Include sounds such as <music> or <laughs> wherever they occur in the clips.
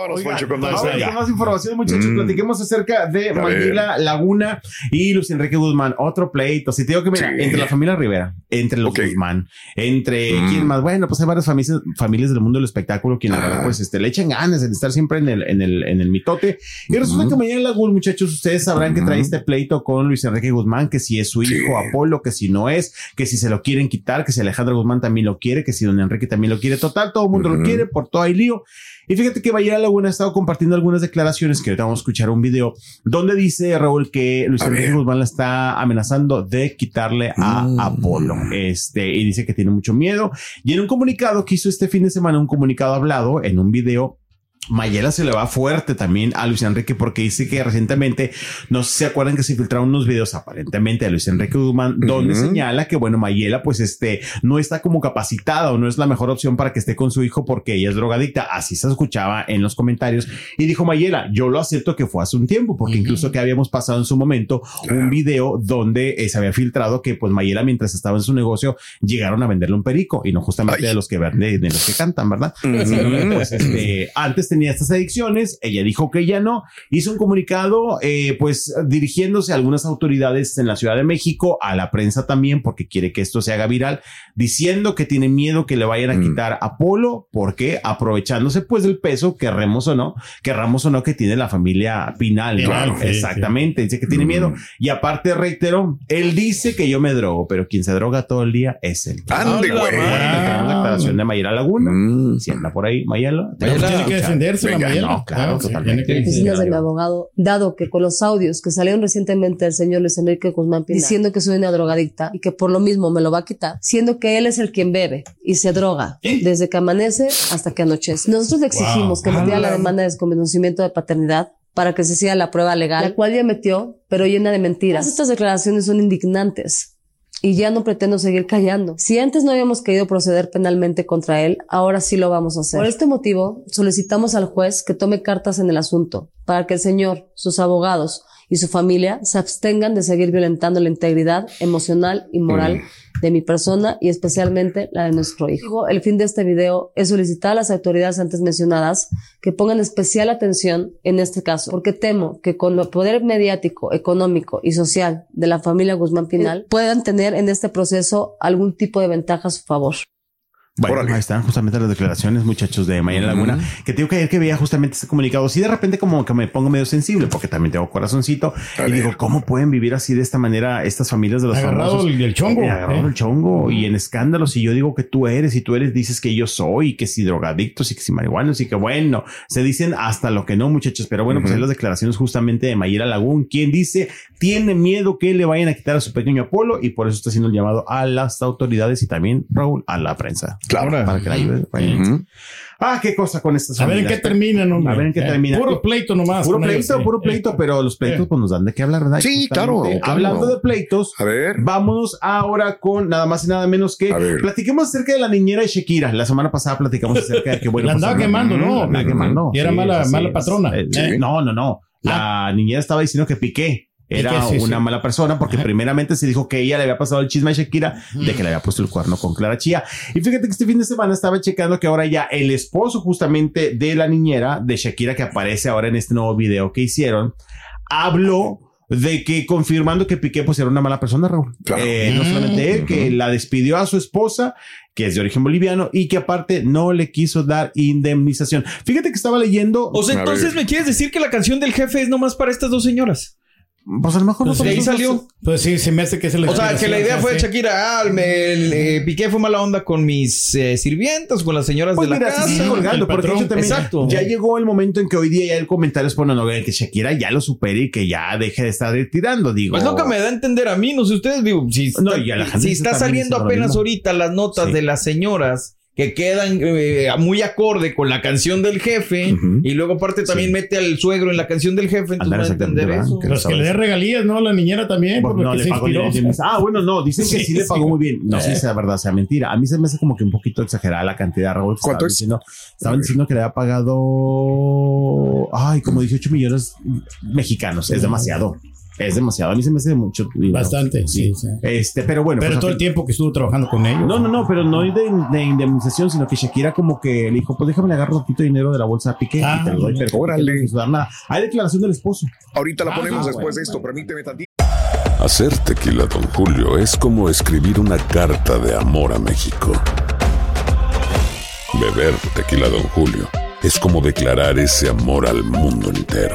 Vámonos, Oiga, Poncho, con más. con información, muchachos. Mm. Platiquemos acerca de A Mayela Laguna y Luis Enrique Guzmán. Otro pleito. Si te digo que, mira, Sí. entre la familia Rivera, entre los. Guzmán, entre Mm. quién más. Bueno, pues hay varias familias, familias del mundo del espectáculo quienes, la Ah. pues, este, le echan ganas en estar siempre en el, en el, en el mitote. Y resulta que Mayela Laguna, muchachos, ustedes sabrán que trae este pleito con Luis Enrique Guzmán, que si es su Sí. hijo Apolo, que si no es, que si se lo quieren quitar, que si Alejandro Guzmán también lo quiere, que si don Enrique también lo quiere. Total, todo el mundo lo quiere, por todo hay lío. Y fíjate que Mayela Laguna ha estado compartiendo algunas declaraciones que ahorita vamos a escuchar un video donde dice Raúl que Luis Enrique. Guzmán la está amenazando de quitarle a Mm. Apolo. Este, y dice que tiene mucho miedo. Y en un comunicado que hizo este fin de semana, un comunicado hablado en un video, Mayela se le va fuerte también a Luis Enrique porque dice que recientemente, no sé si se acuerdan que se filtraron unos videos aparentemente de Luis Enrique Guzmán, donde señala que, bueno, Mayela pues este no está como capacitada o no es la mejor opción para que esté con su hijo porque ella es drogadicta. Así se escuchaba en los comentarios. Y dijo Mayela, yo lo acepto que fue hace un tiempo porque incluso que habíamos pasado en su momento un video donde eh, se había filtrado que pues Mayela mientras estaba en su negocio llegaron a venderle un perico y no justamente Ay. de los que de, de los que cantan, ¿verdad? Este, antes tenía estas adicciones, ella dijo que ya no, hizo un comunicado, eh, pues dirigiéndose a algunas autoridades en la Ciudad de México, a la prensa también, porque quiere que esto se haga viral, diciendo que tiene miedo que le vayan a Mm. quitar a Polo, porque aprovechándose pues del peso, querramos o no, querramos o no que tiene la familia Pinal, ¿no? Claro, sí, exactamente, dice que tiene Mm. miedo, y aparte reiteró, él dice que yo me drogo, pero quien se droga todo el día es él. Ande, güey. declaración de Mayela Laguna. Mm. Si anda por ahí, Mayela. Mayela tiene que defenderse la Mayela. no, claro, sí, totalmente. claro. abogado, dado que con los audios que salieron recientemente del señor Luis Enrique Guzmán diciendo que soy una drogadicta y que por lo mismo me lo va a quitar, siendo que él es el quien bebe y se droga desde que amanece hasta que anochece. Nosotros le exigimos que metiera la demanda de desconocimiento de paternidad para que se siga la prueba legal, la cual ya metió, pero llena de mentiras. Estas declaraciones son indignantes. Y ya no pretendo seguir callando. Si antes no habíamos querido proceder penalmente contra él, ahora sí lo vamos a hacer. Por este motivo, solicitamos al juez que tome cartas en el asunto, para que el señor, sus abogados y su familia se abstengan de seguir violentando la integridad emocional y moral de mi persona y especialmente la de nuestro hijo. El fin de este video es solicitar a las autoridades antes mencionadas que pongan especial atención en este caso, porque temo que con el poder mediático, económico y social de la familia Guzmán Pinal puedan tener en este proceso algún tipo de ventaja a su favor. Bueno, ahí están justamente las declaraciones, muchachos, de Mayela Laguna, que te digo que ayer que veía justamente este comunicado, sí de repente como que me pongo medio sensible, porque también tengo corazoncito, y digo, ¿cómo pueden vivir así de esta manera estas familias de los Agarrado famosos? el, el chongo. Eh, agarrado ¿eh? el chongo y en escándalos y yo digo que tú eres y tú eres dices que yo soy y que si drogadictos y que si marihuanos y que bueno se dicen hasta lo que no muchachos pero bueno pues hay las declaraciones justamente de Mayela Lagún quien dice tiene miedo que le vayan a quitar a su pequeño Apolo y por eso está haciendo el llamado a las autoridades y también Raúl a la prensa Claro. Para que la ayude ah qué cosa con estas A ver en qué terminan, hombre. A ver en qué Eh, termina. Puro pleito nomás. Puro ellos, pleito, sí. puro pleito, Eh, pero los pleitos eh. pues nos dan de qué hablar, ¿verdad? Sí, claro, claro. Hablando de pleitos, A ver. Vámonos ahora con nada más y nada menos que platiquemos acerca de la niñera de Shakira. La semana pasada platicamos acerca de que bueno, <laughs> La pues, andaba habla- quemando, ¿no? La andaba quemando. Y era mala- mala patrona. Eh, Sí. No, no, no. La niñera estaba diciendo que Piqué era sí, una sí. mala persona porque Ajá. primeramente se dijo que ella le había pasado el chisme a Shakira de que le había puesto el cuerno con Clara Chía. Y fíjate que este fin de semana estaba checando que ahora ya el esposo justamente de la niñera de Shakira que aparece ahora en este nuevo video que hicieron, habló de que confirmando que Piqué pues era una mala persona, Raúl. Claro. Eh, no Mm. solamente él, que la despidió a su esposa, que es de origen boliviano, y que aparte no le quiso dar indemnización. Fíjate que estaba leyendo. O sea, entonces me quieres decir que la canción del jefe es nomás para estas dos señoras. Pues a lo mejor no Pues de ahí todos esos- salió. Pues sí, se me hace que es la O sea, que la idea fue de Shakira, ah, me, el, eh, Piqué fue mala onda con mis eh, sirvientas, con las señoras Pues de la mira, sigue casa. colgando, el porque eso también Exacto. ya llegó el momento en que hoy día ya el comentario es bueno, no, que Shakira ya lo supere y que ya deje de estar tirando, digo. Pues lo que me da a entender a mí, no sé ustedes, digo, si, No, está, y a la gente si está saliendo apenas ahorita las notas Sí. de las señoras que quedan eh, muy acorde con la canción del jefe y luego aparte también mete al suegro en la canción del jefe, entonces a entender eso. ¿verdad? Pues que le dé regalías, ¿no? La niñera también, Bueno, por no, lo que le se pagó inspiró. el indemnización. Ah, bueno, no, dicen que Sí, sí, le sí. pagó muy bien. No sé Eh. si sea verdad sea mentira. A mí se me hace como que un poquito exagerada la cantidad, Raúl. que ¿Cuánto estaban es? Diciendo, estaban diciendo que le había pagado, ay, como 18 millones mexicanos. Es demasiado. Es demasiado. A mí se me hace mucho. dinero. Bastante, sí, sí. Este, pero bueno. Pero pues, todo el tiempo que estuvo trabajando con ellos. No, no, no, pero no de, de indemnización, sino que Shakira como que le dijo, pues déjame le agarro un poquito de dinero de la bolsa a Piqué Ah, y te lo doy, pero órale. no nada. Hay declaración del esposo. Ahorita la Ah, ponemos ah, después bueno, de esto. Permíteme tantito. Hacer tequila, Don Julio, es como escribir una carta de amor a México. Beber tequila, Don Julio, es como declarar ese amor al mundo entero.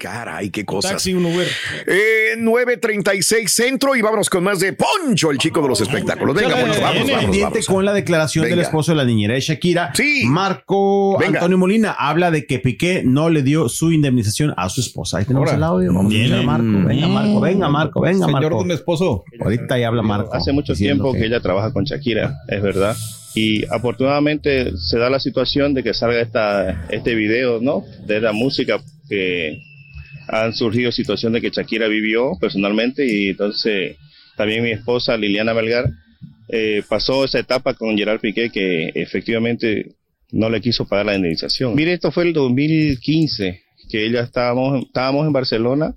Caray, qué cosas. Taxi, un Uber. Eh, 936 Centro y vámonos con más de Poncho, el chico de los espectáculos. Venga, Chale, Poncho, vamos, viene vamos, pendiente vamos. con la declaración del Venga. esposo de la niñera de Shakira. Sí. Marco Venga. Antonio Molina habla de que Piqué no le dio su indemnización a su esposa. Ahí tenemos Ahora. el audio. Vamos a escuchar a Marco. Venga, Marco, venga, Marco, venga, Señor Marco. de mi esposo. Ahorita ya habla Marco. Hace mucho tiempo que... ella trabaja con Shakira, es verdad. Y afortunadamente se da la situación de que salga esta, este video, ¿no? De la música que han surgido situaciones que Shakira vivió personalmente y entonces también mi esposa Liliana Melgar eh, pasó esa etapa con Gerard Piqué que efectivamente no le quiso pagar la indemnización. Mire, esto fue el 2015 que ella estábamos, estábamos en Barcelona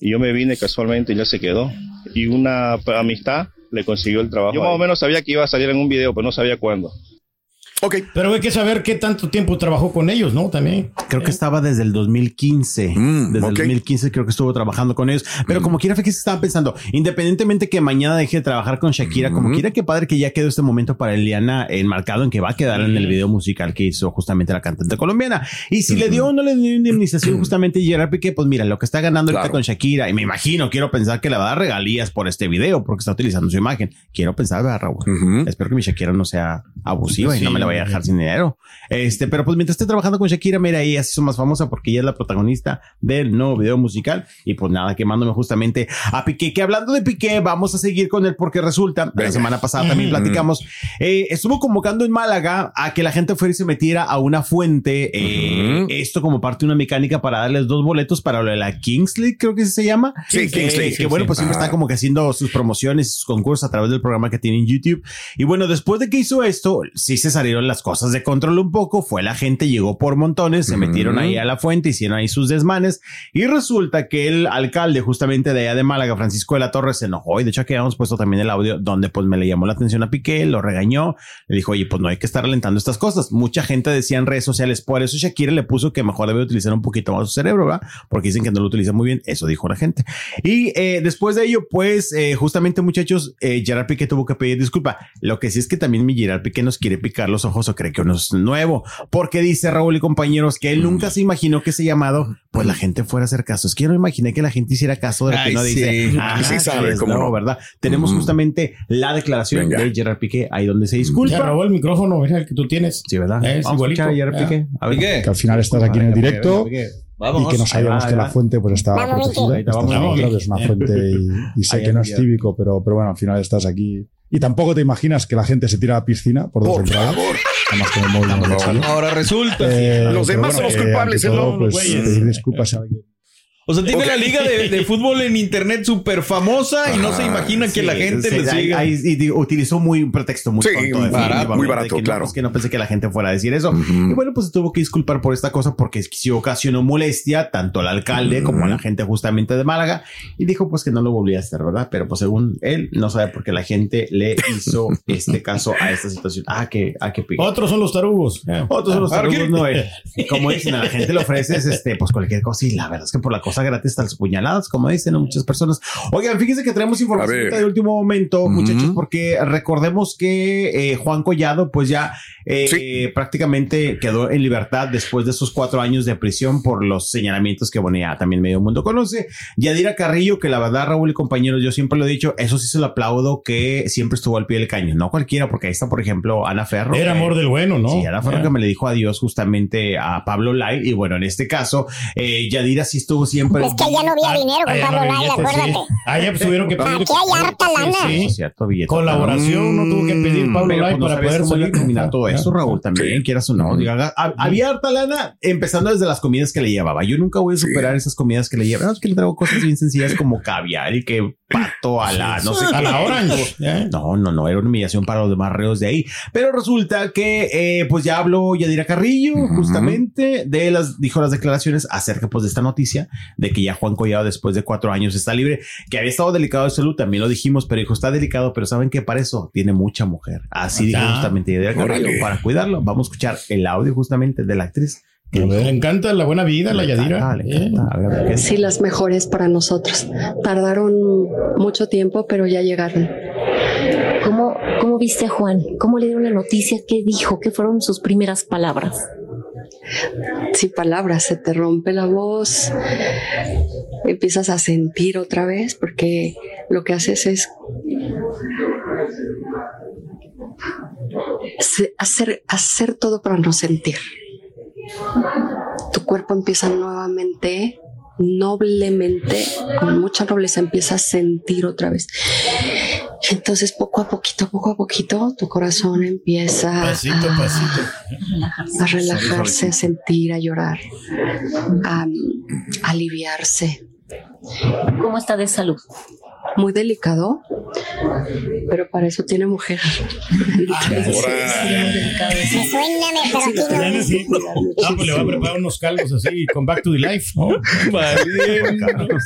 y yo me vine casualmente y ella se quedó. Y una amistad le consiguió el trabajo. Yo más o menos sabía que iba a salir en un video, pero no sabía cuándo. Ok. Pero hay que saber qué tanto tiempo trabajó con ellos, ¿no? También. Creo que estaba desde el 2015. Mm, desde el 2015 creo que estuvo trabajando con ellos. Pero como quiera fue que se estaban pensando, independientemente que mañana deje de trabajar con Shakira, como quiera que padre que ya quedó este momento para Eliana enmarcado en que va a quedar en el video musical que hizo justamente la cantante colombiana. Y si le dio o no le dio indemnización justamente Gerard Piqué, pues mira, lo que está ganando ahorita Claro. con Shakira, y me imagino, quiero pensar que le va a dar regalías por este video porque está utilizando su imagen. Quiero pensar, ¿verdad, Raúl? Ujú. Espero que mi Shakira no sea abusiva y no me la vaya a dejar sin dinero. Este, pero pues mientras esté trabajando con Shakira, mira, ella se hizo más famosa porque ella es la protagonista del nuevo video musical. Y pues nada, quemándome justamente a Piqué. Que hablando de Piqué, vamos a seguir con él porque resulta, la semana pasada también platicamos, eh, estuvo convocando en Málaga a que la gente fuera y se metiera a una fuente. eh, Ujú. Esto como parte de una mecánica para darles dos boletos para lo de la Kings League, creo que se llama. Sí, Eh, Kings League, Que sí, bueno, sí. pues siempre Ajá. está como que haciendo sus promociones, sus concursos a través del programa que tiene en YouTube. Y bueno, después de que hizo esto, sí se salieron las cosas de control un poco. Fue la gente, llegó por montones, se metieron ahí a la fuente, hicieron ahí sus desmanes. Y resulta que el alcalde, justamente de allá de Málaga, Francisco de la Torre, se enojó. Y de hecho, aquí habíamos puesto también el audio donde pues me le llamó la atención a Piqué, lo regañó. Le dijo, oye, pues no hay que estar alentando estas cosas. Mucha gente decía en redes sociales, por eso Shakira le puso que mejor debe utilizar un poquito más su cerebro, ¿verdad? Porque dicen que no lo utiliza muy bien. Eso dijo la gente. Y eh, después de ello, pues eh, justamente muchachos, eh, Gerard Piqué tuvo que pedir disculpa. Lo que sí es que también mi Gerard Piqué nos quiere picar los ojos o cree que uno es nuevo. Porque dice Raúl y compañeros que él nunca se imaginó que ese llamado, pues la gente fuera a hacer caso. Es que yo no imaginé que la gente hiciera caso de lo que Ay, uno dice. sí. Ah, Sí sabe, es cómo no. ¿verdad? Tenemos justamente la declaración Venga. de Gerard Piqué, ahí donde se disculpa. Ya robó el micrófono, mira, el que tú tienes. Sí, ¿verdad? Es Vamos a escuchar a igualito. Gerard Piqué. A ver. Piqué. que al final estás aquí en el directo Vamos. y que no sabíamos va, que la fuente pues estaba protegida. Ahí te Estás vamos, vamos. claro, que es una <laughs> fuente y, y sé Ahí que no es un típico, pero, pero bueno, al final estás aquí. Y tampoco te imaginas que la gente se tira a la piscina por dos Por entradas. favor. Además, con el móvil el bolsillo. Ahora resulta. Eh, Los demás son los culpables, ante ¿eh? todo, No, pues, güeyes. pedir disculpas a alguien O sea, tiene Ok. la liga de, de fútbol en internet súper famosa y no se imagina que la gente Sí, le siga. ahí- y digo, utilizó muy un pretexto muy Sí, tonto, barato, muy barato, que no, claro. pues, que no pensé que la gente fuera a decir eso. Y bueno, pues se tuvo que disculpar por esta cosa porque sí ocasionó molestia tanto al alcalde como a la gente justamente de Málaga y dijo pues que no lo volvía a hacer, ¿verdad? Pero pues según él no sabe por qué la gente le hizo <laughs> este caso a esta situación. Ah, que, ah, que pique. Otros son los tarugos. Otros son los Ah, tarugos, no eh. Como dicen, a la gente le ofreces este, pues cualquier cosa y la verdad es que por la cosa gratis están las puñaladas, como dicen muchas personas. Oigan, fíjense que traemos A información de último momento, muchachos, porque recordemos que eh, Juan Collado, pues ya eh, prácticamente quedó en libertad después de esos cuatro años de prisión por los señalamientos que, bueno, ya también medio mundo conoce. Yadira Carrillo, que la verdad, Raúl y compañeros, yo siempre lo he dicho, eso sí se lo aplaudo, que siempre estuvo al pie del cañón, no cualquiera, porque ahí está, por ejemplo, Ana Ferro. Era que- amor del bueno, ¿no? Sí, Ana Ferro que me le dijo adiós justamente a Pablo Lai. Y bueno, en este caso, eh, Yadira sí estuvo siempre. Es que allá no había dinero con Allá no Pablo había Lai, billetes, sí. acuérdate. Allá pues tuvieron que pedir. Aquí hay harta lana. Sí, sí. Cierto, billete. Colaboración, no tuvo que pedir Pablo Pero, Lai pues, no para poder salir. terminar todo eso, Raúl, también, quieras o no. Diga, ha- había harta lana empezando desde las comidas que le llevaba. Yo nunca voy a superar esas comidas que le llevaba. No, es que le traigo cosas bien sencillas como caviar y que pato a la, no sé A la Orange. ya. No, no, no, era una humillación para los demás reos de ahí. Pero resulta que, eh, pues ya habló Yadira Carrillo, justamente, de las, dijo las declaraciones acerca, pues, de esta noticia, de que ya Juan Collado, después de cuatro años, está libre, que había estado delicado de salud, también lo dijimos, pero dijo, está delicado, pero ¿saben que Para eso tiene mucha mujer. Así dijo Ah, justamente Yadira Carrillo, órale. para cuidarlo. Vamos a escuchar el audio justamente de la actriz. que A ver, dijo, Le encanta la buena vida, la "Le encanta, Yadira. Eh. encanta". A ver, a ver, ¿qué dice? Sí, las mejores para nosotros. Tardaron mucho tiempo, pero ya llegaron. ¿Cómo, ¿Cómo viste a Juan? ¿Cómo le dieron la noticia? ¿Qué dijo? ¿Qué fueron sus primeras palabras? Sin palabras, se te rompe la voz, empiezas a sentir otra vez, porque lo que haces es hacer, hacer todo para no sentir. Tu cuerpo empieza nuevamente, noblemente, con mucha nobleza, empieza a sentir otra vez. Entonces, poco a poquito, poco a poquito, tu corazón empieza Pasito, a, pasito. a relajarse, a sentir, a llorar, a, a aliviarse. ¿Cómo está de salud? Muy delicado, pero para eso tiene mujer. Me suena, pero aquí no. Tiene, sí. Ah, pues le va a preparar unos caldos así con Back to the Life, ¿no? <laughs>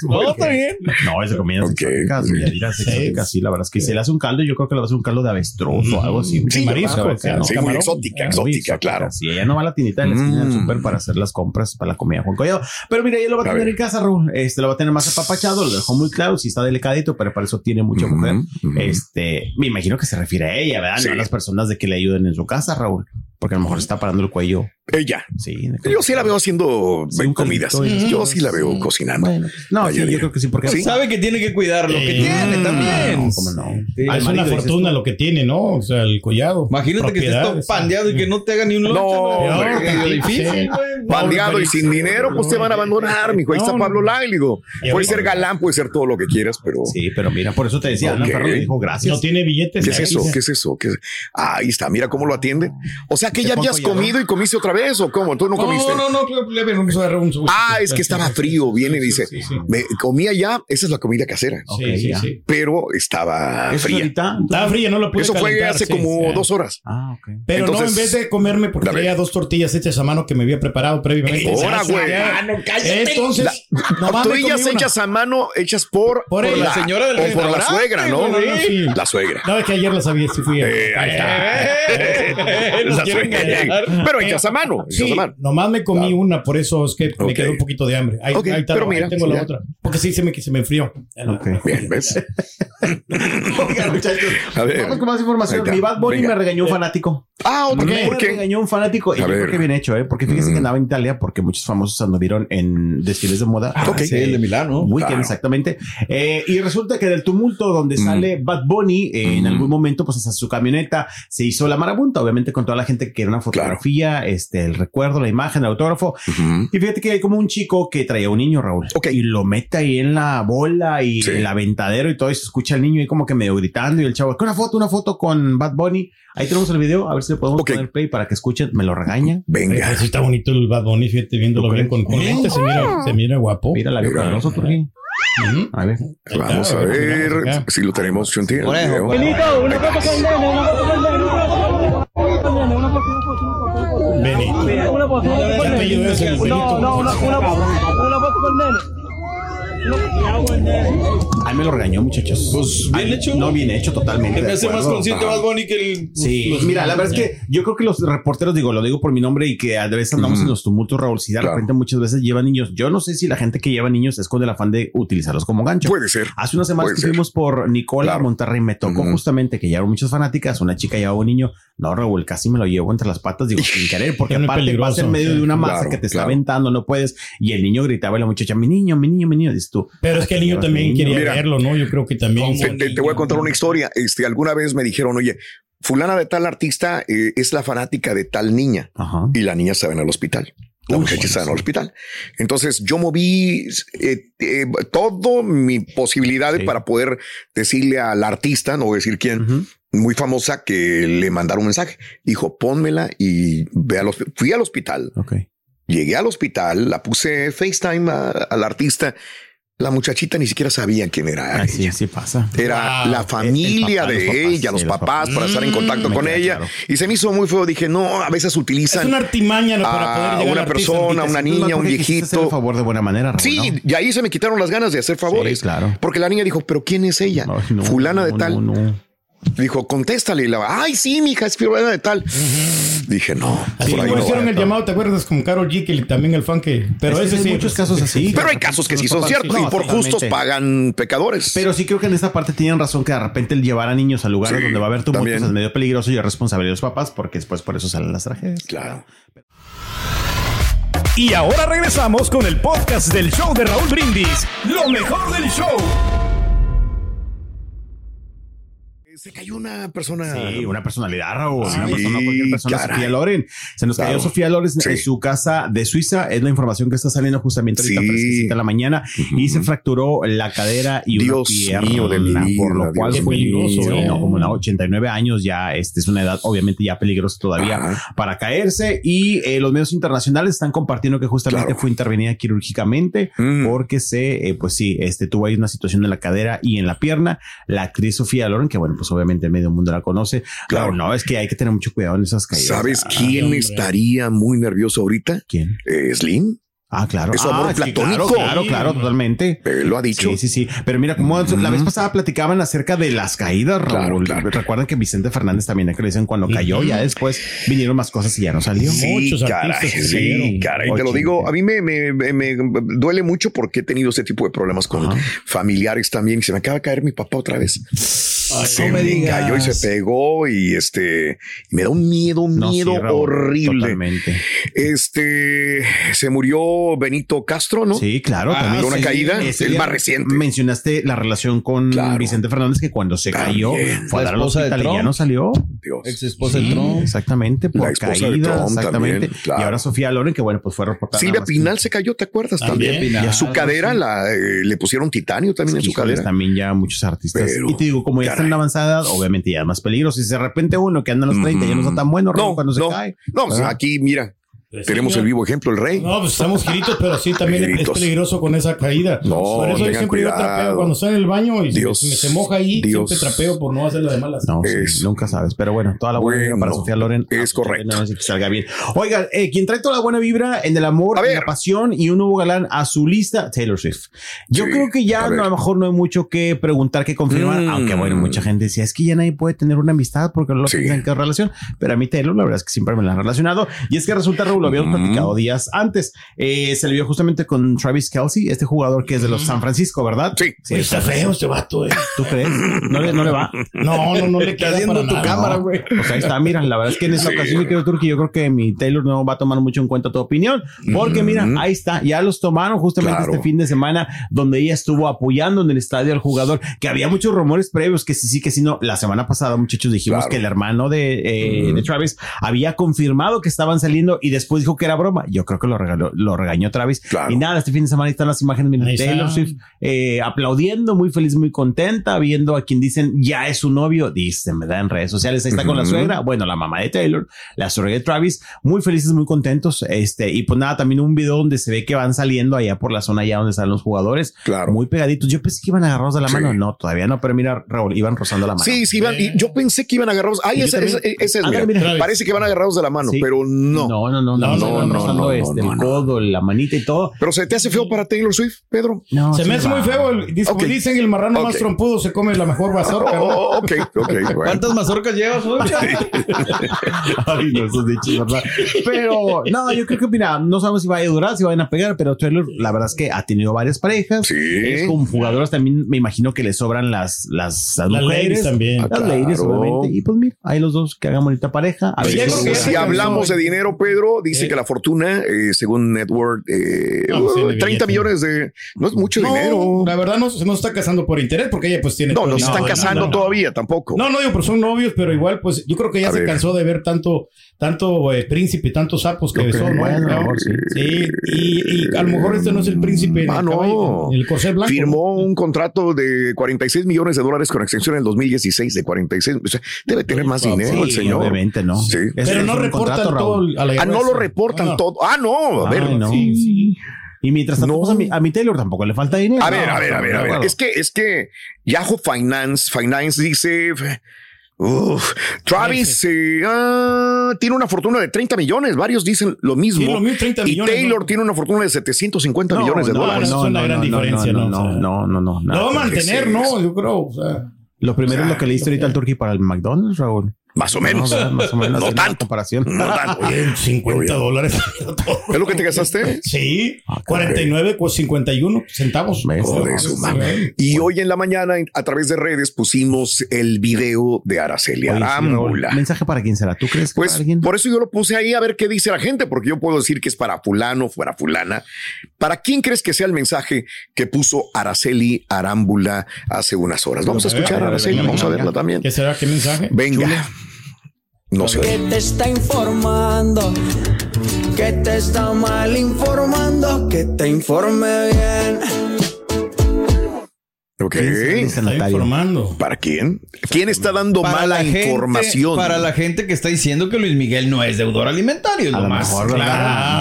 No, está bien. No, esa comida es exótica, Yadira es exótica, sí, la verdad es que si le hace un caldo, yo creo que le va a hacer un caldo de avestruz o algo así. Sí, marisco, sí, muy Camarón. exótica, exótica, claro. Sí, ella no va a la tinita de la esquina del Mm. súper para hacer las compras para la comida Juan Collado. Pero mira, ella lo va a tener en casa, Raúl. Este lo va a tener más apapachado, lo dejó muy claro, sí está delicadito, pero para eso tiene mucha mujer. ujú. Me imagino que se refiere a ella, ¿verdad? Sí. No a las personas de que le ayuden en su casa, Raúl. Porque a lo mejor está parando el cuello. Ella. Sí. Yo sí la veo haciendo Sí, comidas. Yo sí la veo Sí. cocinando. Bueno, no, sí, yo creo que sí, porque Sí. Sabe que tiene que cuidar lo que Eh, tiene también. No, cómo no. Sí. Ah, es una fortuna lo que tiene, ¿no? O sea, el collado. Imagínate que estés todo pandeado y que no te haga ni un lunch. No, difícil, güey. Pandeado y sin dinero, pues te van a abandonar, mijo. Ahí está No, Pablo no. Y Puede ser galán, puede ser todo lo que quieras, pero. Sí, pero mira, por eso te decía, Ana. Ferro dijo gracias. No tiene billetes. ¿Qué es eso? ¿Qué es eso? ¿Qué es- Ahí está, mira cómo lo atiende. O sea que ¿Te ya habías ya, no? comido y comiste otra vez, ¿o cómo? ¿Tú no comiste? No, no, no, no, le vamos a agarrar un segundo. Ah, es que estaba frío, viene y dice, Sí, sí, sí. me comía ya, esa es la comida casera, Ok, Sí, sí, ya. sí. pero estaba ¿Eso fría. ahorita? Estaba fría, no lo pude Eso fue calentar, hace sí, como sí. dos horas. Ah, ok. Pero no, Entonces, en vez de comerme, porque a ver. traía dos tortillas hechas a mano que me había preparado previamente. Ahora, güey. Ah, no. Entonces, me Tortillas hechas a mano, hechas por, Por la señora del o por la suegra, ¿no? No, no, no. La suegra. No, es que ayer las había, sí fui. a- Eh, ahí está. La quiere suegra. Engañar. Pero hechas a mano, hechas Sí, a mano. nomás me comí Claro. una, por eso es que me quedó un poquito de hambre. Ahí, Ok, ahí está, pero ahí mira, tengo la ya. otra. Porque sí se me, se me enfrió. Bien, ¿ves? <laughs> Oigan, muchachos, A ver. vamos con más información. Mi Bad Bunny Venga. me regañó un fanático. Ah, ¿por qué? Me ¿Por qué? regañó un fanático. Y yo creo que bien hecho, ¿eh? Porque fíjense Mm. que andaba en Italia porque muchos famosos anduvieron en desfiles de moda. Ok. Sí, el de Milano. Weekend, Claro. exactamente. Eh, y resulta que del tumulto donde Mm. sale Bad Bunny, eh, en Mm. algún momento, pues hasta su camioneta se hizo la marabunta, obviamente con toda la gente que quería una fotografía, este, el recuerdo, la imagen, el autógrafo. Y fíjate que hay como un chico que traía un niño, Raúl. Ok. Y lo mete ahí en la bola y Sí. el aventadero y todo. Y se escucha el niño ahí como que medio gritando. Y el chavo, una foto, una foto con Bad Bunny. Ahí tenemos el video. A ver si le podemos poner play para que escuchen, me lo regaña. Venga. Así está bonito el Bad Bunny, fíjate, viéndolo bien con, con lentes, se mira, se mira guapo. Mira la nosotros aquí. A ver. Vamos a ver si lo tenemos, Chunti. el video. una foto con el nene, una foto con el nene, una foto con el nene, una foto con Benito. Una foto, ¿Qué apellido es el No, no, una, una, una foto con nene. A mí me lo regañó, muchachos. Pues bien hecho. No, bien hecho, totalmente. Me hace más consciente. Bad Bunny que el. Sí, los- mira, la verdad es que yo creo que los reporteros, digo, lo digo por mi nombre y que a veces andamos en los tumultos, Raúl, si de repente muchas veces llevan niños. Yo no sé si la gente que lleva niños es con el afán de utilizarlos como gancho. Puede ser. Hace unas semanas que ser. fuimos por Nicola Claro. Monterrey, me tocó Ujú. justamente que llevaron muchas fanáticas, una chica llevaba un niño. No, Raúl, casi me lo llevo entre las patas, digo, <laughs> sin querer, porque aparte vas en medio sí. de una masa Claro, que te está claro. aventando, no puedes. Y el niño gritaba y la muchacha, mi niño, mi niño, mi niño, dices tú. Pero es que el niño también niño? quería Mira. verlo, ¿no? Yo creo que también. Te, te- te voy a contar una historia. Este, alguna vez me dijeron, oye, fulana de tal artista eh, es la fanática de tal niña. Ajá. Y la niña estaba en el hospital. La muchacha estaba en el hospital. Entonces yo moví eh, eh, todo mi posibilidades Sí. para poder decirle al artista, no voy a decir quién. Muy famosa, que le mandara un mensaje. Dijo, pónmela y ve al hosp- Fui al hospital. Llegué al hospital, la puse FaceTime al artista. La muchachita ni siquiera sabía quién era. Así, ella. así pasa. Era Wow. la familia El- el de los ella, los sí, los papás, papás. para estar en contacto Mm, con me queda ella. claro. Y se me hizo muy feo. Dije, no, a veces Es utilizan una artimaña ¿no? para poder a una persona, una niña, un quisiste hacer viejito. favor de buena manera, Raúl, Sí, ¿no? y ahí se me quitaron las ganas de hacer favores. Sí, claro. Porque la niña dijo, pero ¿quién es ella? No, Fulana de no, tal. Dijo, contéstale. Y la, ay, sí, mi hija es fulana de tal. Dije, no. Así por ahí como no hicieron va. el llamado, ¿te acuerdas? Con Carol G, que también el fan que. Pero ese hay sí. muchos pues, casos así. Pero hay casos que sí son ciertos sí. y por justos pagan pecadores. Pero sí creo que en esta parte tienen razón que de repente el llevar a niños a lugares Sí, donde va a haber tumultos es medio peligroso y es responsabilidad de los papás porque después por eso salen las tragedias. claro. Y ahora regresamos con el podcast del show de Raúl Brindis. Lo mejor del show. Se cayó una persona. Sí, una personalidad, Raúl. Sí, una persona, cualquier persona, caray. Sofía Loren. Se nos cayó Claro. Sofía Loren Sí. en su casa de Suiza. Es la información que está saliendo justamente ahorita Sí. fresquecita en la mañana. Y se fracturó la cadera y Dios una pierna. mío de mi por lo vida, cual Dios fue peligroso. Sí. ¿no? Como una 89 años ya, este es una edad obviamente ya peligrosa todavía Ajá. para caerse. Y eh, los medios internacionales están compartiendo que justamente Claro. fue intervenida quirúrgicamente Mm. porque se, eh, pues sí, este tuvo ahí una situación en la cadera y en la pierna. La actriz Sofía Loren, que bueno, pues obviamente medio mundo la conoce. Claro, no, es que hay que tener mucho cuidado en esas caídas. ¿Sabes quién estaría muy nervioso ahorita? ¿Quién? Eh, Slim. Ah, claro. Es su amor Ah, sí, platónico. Claro, claro, claro, totalmente. Lo ha dicho. Sí, sí, sí. Pero mira, como la vez pasada platicaban acerca de las caídas, Claro, Raúl. claro. Recuerdan que Vicente Fernández también, que le dicen cuando cayó, ya después vinieron más cosas y ya no salió. Sí, Muchos caray, sí, caray, te lo Oye. digo, a mí me, me- me- me duele mucho porque he tenido ese tipo de problemas con familiares también. Se me acaba de caer mi papá otra vez. se no me digas. cayó y se pegó y este y me da un miedo, No, sí, miedo Raúl, horrible. Totalmente. Este se murió Benito Castro, ¿no? Sí, claro, Ah, también. de una sí, caída, Ese el más reciente. Mencionaste la relación con Claro. Vicente Fernández, que cuando se cayó También. fue a La dar al esposa de hospital y ya no salió. Dios. Ex esposa de Sí, Trump. Exactamente, por La de caída. Trump exactamente. también, claro. Y ahora Sofía Loren, que bueno, pues fue reportada. Silvia más que- Pinal se cayó, ¿te acuerdas? También, También. Pinal, Y a su cadera la, eh, le pusieron titanio también en su Híjoles, cadera. también ya muchos artistas. Pero, y te digo, como ya están en caray. avanzada edad, obviamente ya es más peligroso. Si de repente uno que anda en los 30 ya no está tan bueno, No, cuando se no, cae. no, pues aquí, mira, Pues sí, tenemos el vivo ejemplo, el rey. No, pues estamos giritos, pero sí, también es peligroso con esa caída. No, por eso yo siempre yo trapeo cuando estoy en el baño y se- Dios. se, me se moja ahí, Dios. siempre trapeo por no hacerlo de malas. No, sí, nunca sabes. Pero bueno, toda la buena vibra para Sofía Loren. es correcto. Nada más que salga bien. Oigan, eh, quien trae toda la buena vibra en el amor, en la pasión y un nuevo galán a su lista, Taylor Swift. Yo Sí, creo que ya a no, a lo mejor no hay mucho que preguntar, que confirmar, Mm. aunque bueno, mucha gente decía, es que ya nadie puede tener una amistad porque no lo Sí. piensan que es relación. Pero a mí Taylor, la verdad es que siempre me la han relacionado. Y es que resulta, Raúl, lo habíamos Mm. platicado días antes. Eh, se le vio justamente con Travis Kelsey, este jugador que es de los San Francisco, ¿verdad? Sí. Pues está feo este vato, eh. ¿Tú crees? ¿No le, no le va? <laughs> No, no, no le Está queda haciendo para tu nada. cámara, güey. Pues ahí está, mira, la verdad es que en esta Sí. ocasión, mi querido Turki, yo creo que mi Taylor no va a tomar mucho en cuenta tu opinión, porque mira, ahí está, ya los tomaron justamente Claro. este fin de semana, donde ella estuvo apoyando en el estadio al jugador, que había muchos rumores previos, que sí, sí, que sí, no. La semana pasada, muchachos, dijimos Claro. que el hermano de, eh, de Travis había confirmado que estaban saliendo y después después dijo que era broma. Yo creo que lo regaló, lo regañó Travis. Y nada, este fin de semana están las imágenes de. Taylor Swift eh, aplaudiendo, muy feliz, muy contenta, viendo a quien dicen ya es su novio, dicen, ¿verdad? En redes sociales, ahí está con la suegra, bueno, la mamá de Taylor, la suegra de Travis, muy felices, muy contentos. Este, y pues nada, también un video donde se ve que van saliendo allá por la zona allá donde están los jugadores, claro. muy pegaditos. Yo pensé que iban agarrados de la mano, no, todavía no, pero mira, Raúl, iban rozando la mano. Sí, sí, iban, y yo pensé que iban agarrados. Ay, ese, también. ese- ese es, mira, mira. parece que van agarrados de la mano, Sí. pero no. No, no, no, no, no, no, no, van no, este, no, el codo, la manita y todo. Pero se te hace feo para Taylor Swift, Pedro. No, Se sí me hace va. muy feo. el- dice- Ok. Dicen el marrano más trompudo se come la mejor mazorca. ¿no? Oh, ok, ok, <laughs> bueno. ¿Cuántas mazorcas llevas? <laughs> Ay, no, esos dichos, ¿verdad? Pero no, yo creo que, mira, no sabemos si vaya a durar, si vayan a pegar, pero Taylor, la verdad es que ha tenido varias parejas. Sí. Es con jugadoras también, me imagino que le sobran las, las, las Las mujeres. también. Las Ah, ladies, claro. obviamente. Y pues mira, hay los dos que hagan bonita pareja. A ver Sí, si- hablamos de dinero, Pedro, dice que la fortuna, eh, según Network, eh, No, pues, uh, tiene 30 billete. millones de... No es mucho No, dinero. La verdad no, no está casando por interés porque ella pues tiene. No, no se están casando No, no, no. todavía tampoco. No, no digo, pero son novios, pero igual, pues yo creo que ya A se ver. cansó de ver tanto, tanto eh, príncipe, tantos sapos que besó, ¿no? sí. Sí, y, y a lo mejor este no es el príncipe Ah, el caballo, el corcel blanco. Firmó un contrato de 46 millones de dólares con extensión en el 2016 de 46. O sea, debe tener más Sí, dinero el señor. obviamente no. Sí. Es- Pero no contrato, todo a la Ah, no lo reportan Ah. todo. Ah, no. A ver. Ay, no. Sí, Y mientras tanto, No. pues, a, mi, a mi Taylor tampoco le falta dinero. A ver, No, a ver, a ver, a ver. Es que, es que Yahoo Finance, Finance dice. uf, Travis eh, ah, tiene una fortuna de 30 millones. Varios dicen lo mismo. Sí, lo mismo, 30 y millones, Taylor ¿no? tiene una fortuna de 750 No, millones de no, dólares. no, es una gran diferencia, no, ¿no? no, O sea, no, no, no, Lo va a mantener, sí, ¿no? sí. Yo creo. O sea, Lo primero es lo que le diste ahorita al Turkey para el McDonald's, Raúl. Más o menos. No, más o menos. No tanto. comparación. No tanto. oye, 50 dólares. <laughs> ¿Es lo que te gastaste? Sí, Ah, 49 con 51 centavos. Joder, madre. Y hoy en la mañana, a través de redes, pusimos el video de Araceli Arámbula. ¿Mensaje para quién será? ¿Tú crees que Pues para alguien? por eso yo lo puse ahí a ver qué dice la gente, porque yo puedo decir que es para fulano, fuera fulana. ¿Para quién crees que sea el mensaje que puso Araceli Arámbula hace unas horas? Vamos a escuchar a Araceli, vamos a verla también. ¿Qué será? ¿Qué mensaje? Venga. No sé. que te está informando, que te está mal informando, que te informe bien. Ok. ¿Quién será el Está informando. ¿Para quién? ¿Quién está dando mala gente- información? para la gente que está diciendo que Luis Miguel no es deudor alimentario. Es A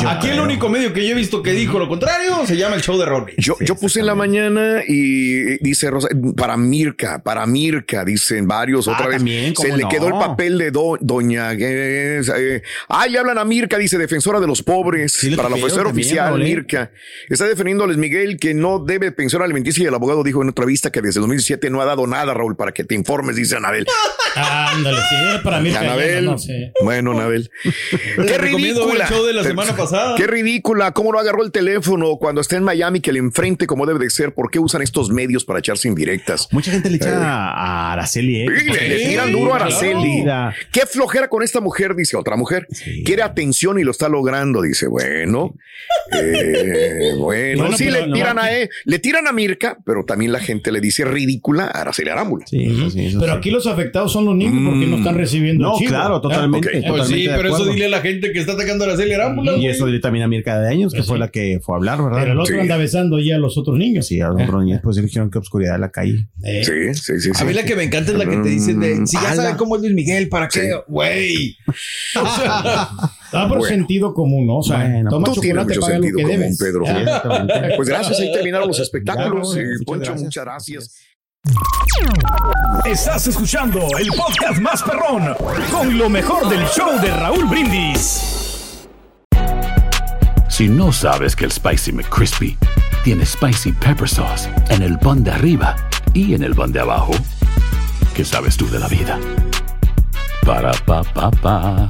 lo Aquí el único medio que yo he visto que dijo lo contrario se llama el show de Robbie. Yo, yo puse en la mañana y dice Rosa, para Mirka, para Mirka, dicen varios, otra Ah, vez. también, se ¿cómo le no? quedó el papel de do- doña. eh, eh, ah, le hablan a Mirka, dice defensora de los pobres. Sí, para la también, oficial, ¿eh? Mirka. Está defendiendo a Luis Miguel que no debe pensión alimenticia y el abogado dijo en otra vista que desde el 2017 no ha dado nada, Raúl, para que te informes, dice Anabel. Ándale, sí, era para mí. <laughs> Anabel. No sé. Bueno, Anabel. <laughs> Qué el ridícula. show de la semana pasada. Qué ridícula. ¿Cómo no agarró el teléfono cuando está en Miami que le enfrente como debe de ser? ¿Por qué usan estos medios para echarse indirectas? Mucha gente le echa a Araceli, ¿eh? Sí, le, le tiran duro a Araceli. Claro. Qué flojera con esta mujer, dice otra mujer. Quiere atención y lo está logrando, dice. Bueno, eh, bueno, Bueno, sí, pero le no, tiran a él, le tiran a Mirka, pero también la gente le dice ridícula a Araceli Arámbula. Sí, sí, eso Pero sí. aquí los afectados son los niños porque no están recibiendo No, chivo. claro, totalmente. Pues sí, pero eso dile a la gente que está atacando a la Celia Arámbula. Y eso dile también a Mirka de años, que Pues fue sí. la que fue a hablar, ¿verdad? Pero el otro Sí. anda besando ya a los otros niños. Sí, a los broñes, pues dijeron que obscuridad de la calle. Eh, Sí, sí, sí. A sí. mí la que me encanta es la que te dicen de si ya ala. saben cómo es Luis Miguel, ¿para qué? Sí. Güey. <laughs> <laughs> Da por Bueno. sentido común, ¿no? O sea, Bueno, toma Tú tienes mucho sentido que común, debes. Pedro. Pues gracias, ahí terminaron los espectáculos. Ya, y muchas Poncho, gracias. muchas gracias. Estás escuchando el podcast más perrón con lo mejor del show de Raúl Brindis. Si no sabes que el Spicy McCrispy tiene Spicy Pepper Sauce en el pan de arriba y en el pan de abajo, ¿qué sabes tú de la vida? Para, pa, pa, pa.